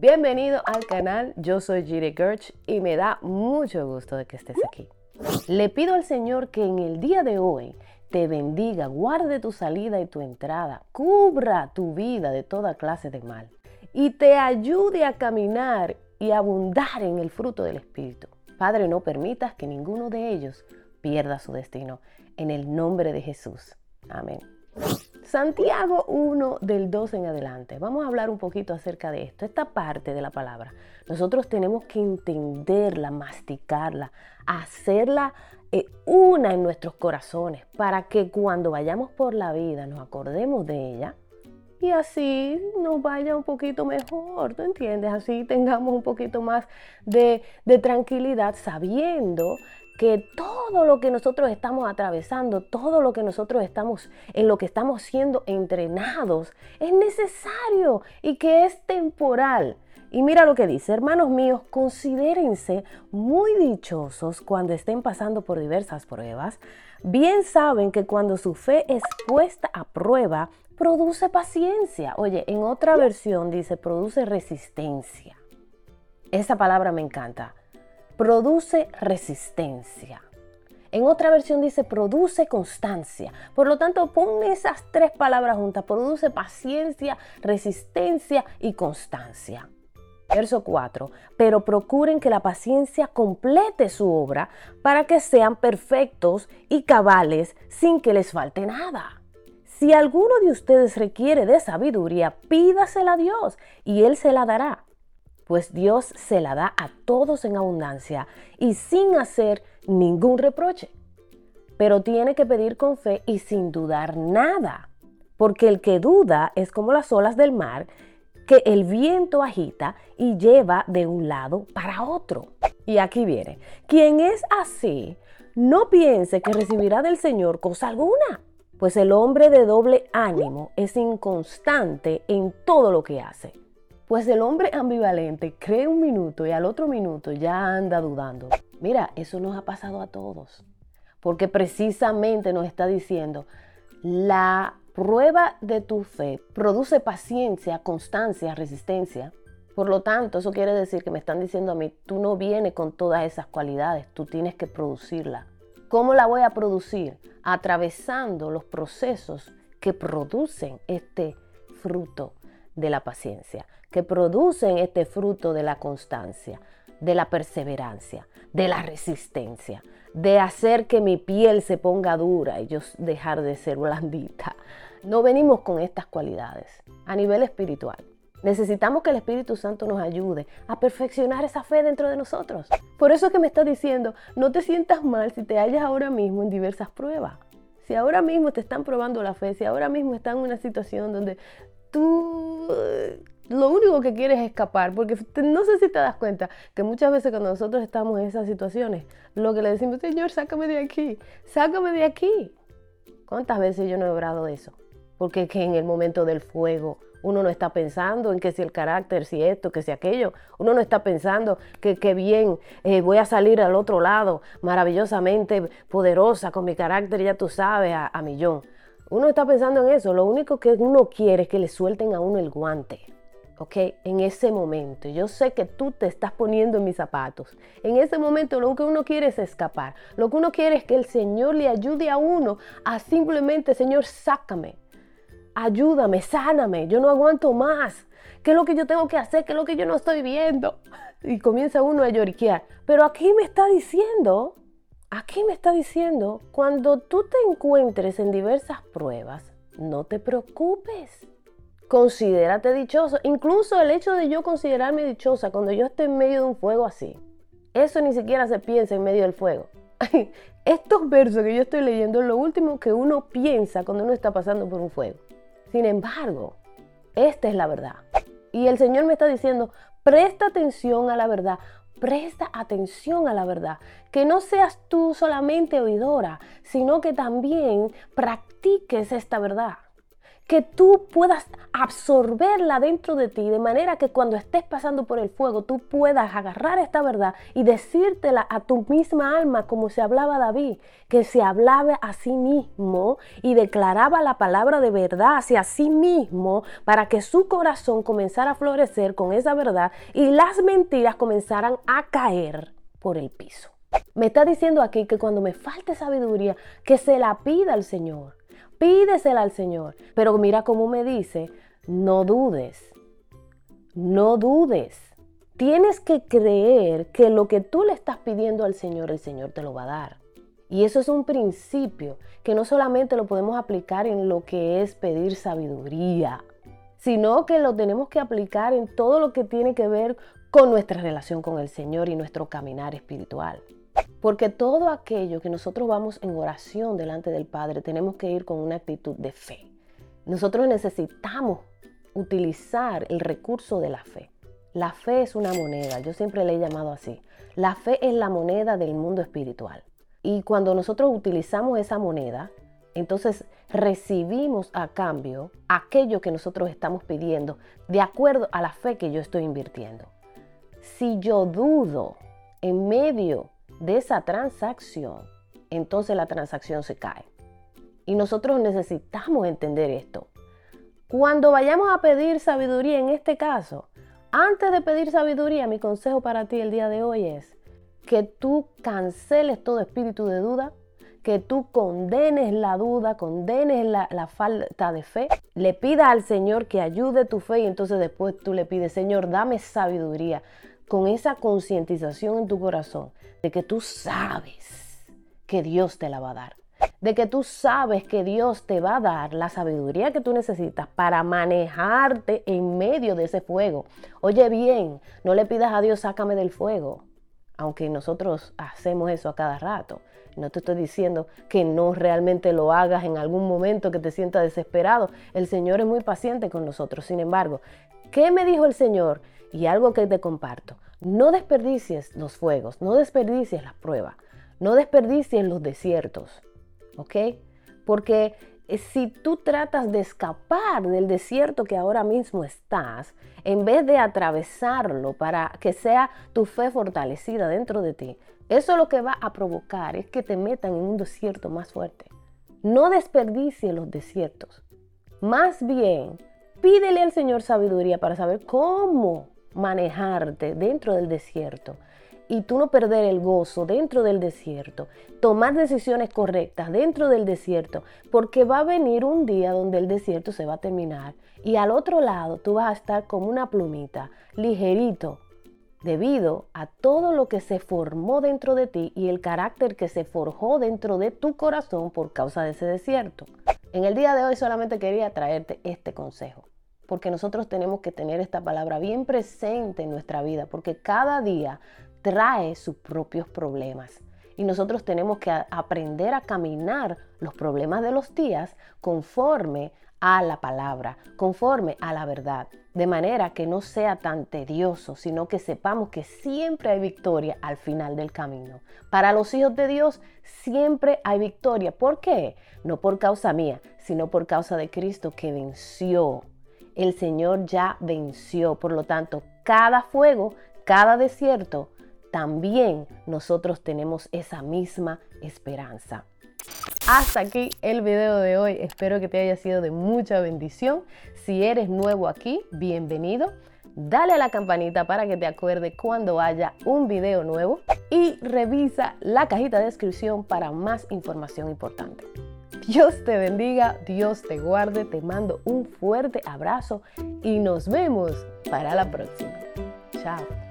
Bienvenido al canal, yo soy Jiri Gerch y me da mucho gusto de que estés aquí. Le pido al Señor que en el día de hoy te bendiga, guarde tu salida y tu entrada, cubra tu vida de toda clase de mal y te ayude a caminar y abundar en el fruto del Espíritu. Padre, no permitas que ninguno de ellos pierda su destino. En el nombre de Jesús. Amén. Santiago 1 del 2 en adelante. Vamos a hablar un poquito acerca de esto, esta parte de la palabra. Nosotros tenemos que entenderla, masticarla, hacerla eh, una en nuestros corazones para que cuando vayamos por la vida nos acordemos de ella y así nos vaya un poquito mejor, ¿tú entiendes? Así tengamos un poquito más de, de tranquilidad sabiendo que todo lo que nosotros estamos atravesando, todo lo que nosotros estamos, en lo que estamos siendo entrenados, es necesario y que es temporal. Y mira lo que dice, hermanos míos, considérense muy dichosos cuando estén pasando por diversas pruebas. Bien saben que cuando su fe es puesta a prueba, produce paciencia. Oye, en otra versión dice, produce resistencia. Esa palabra me encanta produce resistencia. En otra versión dice produce constancia. Por lo tanto, pon esas tres palabras juntas. Produce paciencia, resistencia y constancia. Verso 4. Pero procuren que la paciencia complete su obra para que sean perfectos y cabales sin que les falte nada. Si alguno de ustedes requiere de sabiduría, pídasela a Dios y Él se la dará pues Dios se la da a todos en abundancia y sin hacer ningún reproche. Pero tiene que pedir con fe y sin dudar nada, porque el que duda es como las olas del mar que el viento agita y lleva de un lado para otro. Y aquí viene, quien es así, no piense que recibirá del Señor cosa alguna, pues el hombre de doble ánimo es inconstante en todo lo que hace. Pues el hombre ambivalente cree un minuto y al otro minuto ya anda dudando. Mira, eso nos ha pasado a todos. Porque precisamente nos está diciendo, la prueba de tu fe produce paciencia, constancia, resistencia. Por lo tanto, eso quiere decir que me están diciendo a mí, tú no vienes con todas esas cualidades, tú tienes que producirla. ¿Cómo la voy a producir? Atravesando los procesos que producen este fruto de la paciencia, que producen este fruto de la constancia, de la perseverancia, de la resistencia, de hacer que mi piel se ponga dura y yo dejar de ser blandita. No venimos con estas cualidades a nivel espiritual. Necesitamos que el Espíritu Santo nos ayude a perfeccionar esa fe dentro de nosotros. Por eso es que me está diciendo, no te sientas mal si te hallas ahora mismo en diversas pruebas. Si ahora mismo te están probando la fe, si ahora mismo estás en una situación donde tú lo único que quieres es escapar, porque no sé si te das cuenta que muchas veces cuando nosotros estamos en esas situaciones, lo que le decimos, Señor, sácame de aquí, sácame de aquí. ¿Cuántas veces yo no he obrado eso? Porque que en el momento del fuego uno no está pensando en que si el carácter, si esto, que si aquello. Uno no está pensando que, qué bien eh, voy a salir al otro lado, maravillosamente poderosa con mi carácter, ya tú sabes, a, a millón. Uno está pensando en eso. Lo único que uno quiere es que le suelten a uno el guante. ¿ok? En ese momento. Yo sé que tú te estás poniendo en mis zapatos. En ese momento lo que uno quiere es escapar. Lo que uno quiere es que el Señor le ayude a uno a simplemente, Señor, sácame. Ayúdame, sáname. Yo no aguanto más. ¿Qué es lo que yo tengo que hacer? ¿Qué es lo que yo no estoy viendo? Y comienza uno a lloriquear. Pero aquí me está diciendo Aquí me está diciendo, cuando tú te encuentres en diversas pruebas, no te preocupes. Considérate dichoso. Incluso el hecho de yo considerarme dichosa cuando yo estoy en medio de un fuego así, eso ni siquiera se piensa en medio del fuego. Estos versos que yo estoy leyendo es lo último que uno piensa cuando uno está pasando por un fuego. Sin embargo, esta es la verdad. Y el Señor me está diciendo, presta atención a la verdad, Presta atención a la verdad. Que no seas tú solamente oidora, sino que también practiques esta verdad. Que tú puedas absorberla dentro de ti, de manera que cuando estés pasando por el fuego, tú puedas agarrar esta verdad y decírtela a tu misma alma, como se hablaba David, que se hablaba a sí mismo y declaraba la palabra de verdad hacia sí mismo para que su corazón comenzara a florecer con esa verdad y las mentiras comenzaran a caer por el piso. Me está diciendo aquí que cuando me falte sabiduría, que se la pida al Señor. Pídesela al Señor. Pero mira cómo me dice, no dudes. No dudes. Tienes que creer que lo que tú le estás pidiendo al Señor, el Señor te lo va a dar. Y eso es un principio que no solamente lo podemos aplicar en lo que es pedir sabiduría, sino que lo tenemos que aplicar en todo lo que tiene que ver con nuestra relación con el Señor y nuestro caminar espiritual. Porque todo aquello que nosotros vamos en oración delante del Padre, tenemos que ir con una actitud de fe. Nosotros necesitamos utilizar el recurso de la fe. La fe es una moneda, yo siempre le he llamado así. La fe es la moneda del mundo espiritual. Y cuando nosotros utilizamos esa moneda, entonces recibimos a cambio aquello que nosotros estamos pidiendo de acuerdo a la fe que yo estoy invirtiendo si yo dudo en medio de esa transacción, entonces la transacción se cae. Y nosotros necesitamos entender esto. Cuando vayamos a pedir sabiduría en este caso, antes de pedir sabiduría, mi consejo para ti el día de hoy es que tú canceles todo espíritu de duda, que tú condenes la duda, condenes la, la, falta de fe, le pidas al Señor que ayude tu fe y entonces después tú le pides, Señor, dame sabiduría, con esa concientización en tu corazón de que tú sabes que Dios te la va a dar, de que tú sabes que Dios te va a dar la sabiduría que tú necesitas para manejarte en medio de ese fuego. Oye bien, no le pidas a Dios, sácame del fuego, aunque nosotros hacemos eso a cada rato. No te estoy diciendo que no realmente lo hagas en algún momento que te sientas desesperado. El Señor es muy paciente con nosotros. Sin embargo, ¿qué me dijo el Señor? Y algo que te comparto, no desperdicies los fuegos, no desperdicies las pruebas, no desperdicies los desiertos, ¿ok? Porque eh, si tú tratas de escapar del desierto que ahora mismo estás, en vez de atravesarlo para que sea tu fe fortalecida dentro de ti, eso lo que va a provocar es que te metan en un desierto más fuerte. No desperdicies los desiertos. Más bien, pídele al Señor sabiduría para saber cómo manejarte dentro del desierto y tú no perder el gozo dentro del desierto, tomar decisiones correctas dentro del desierto, porque va a venir un día donde el desierto se va a terminar y al otro lado tú vas a estar como una plumita, ligerito, debido a todo lo que se formó dentro de ti y el carácter que se forjó dentro de tu corazón por causa de ese desierto. En el día de hoy solamente quería traerte este consejo porque nosotros tenemos que tener esta palabra bien presente en nuestra vida, porque cada día trae sus propios problemas. Y nosotros tenemos que aprender a caminar los problemas de los días conforme a la palabra, conforme a la verdad, de manera que no sea tan tedioso, sino que sepamos que siempre hay victoria al final del camino. Para los hijos de Dios siempre hay victoria. ¿Por qué? No por causa mía, sino por causa de Cristo que venció el Señor ya venció. Por lo tanto, cada fuego, cada desierto, también nosotros tenemos esa misma esperanza. Hasta aquí el video de hoy. Espero que te haya sido de mucha bendición. Si eres nuevo aquí, bienvenido. Dale a la campanita para que te acuerde cuando haya un video nuevo y revisa la cajita de descripción para más información importante. Dios te bendiga, Dios te guarde, te mando un fuerte abrazo y nos vemos para la próxima. Chao.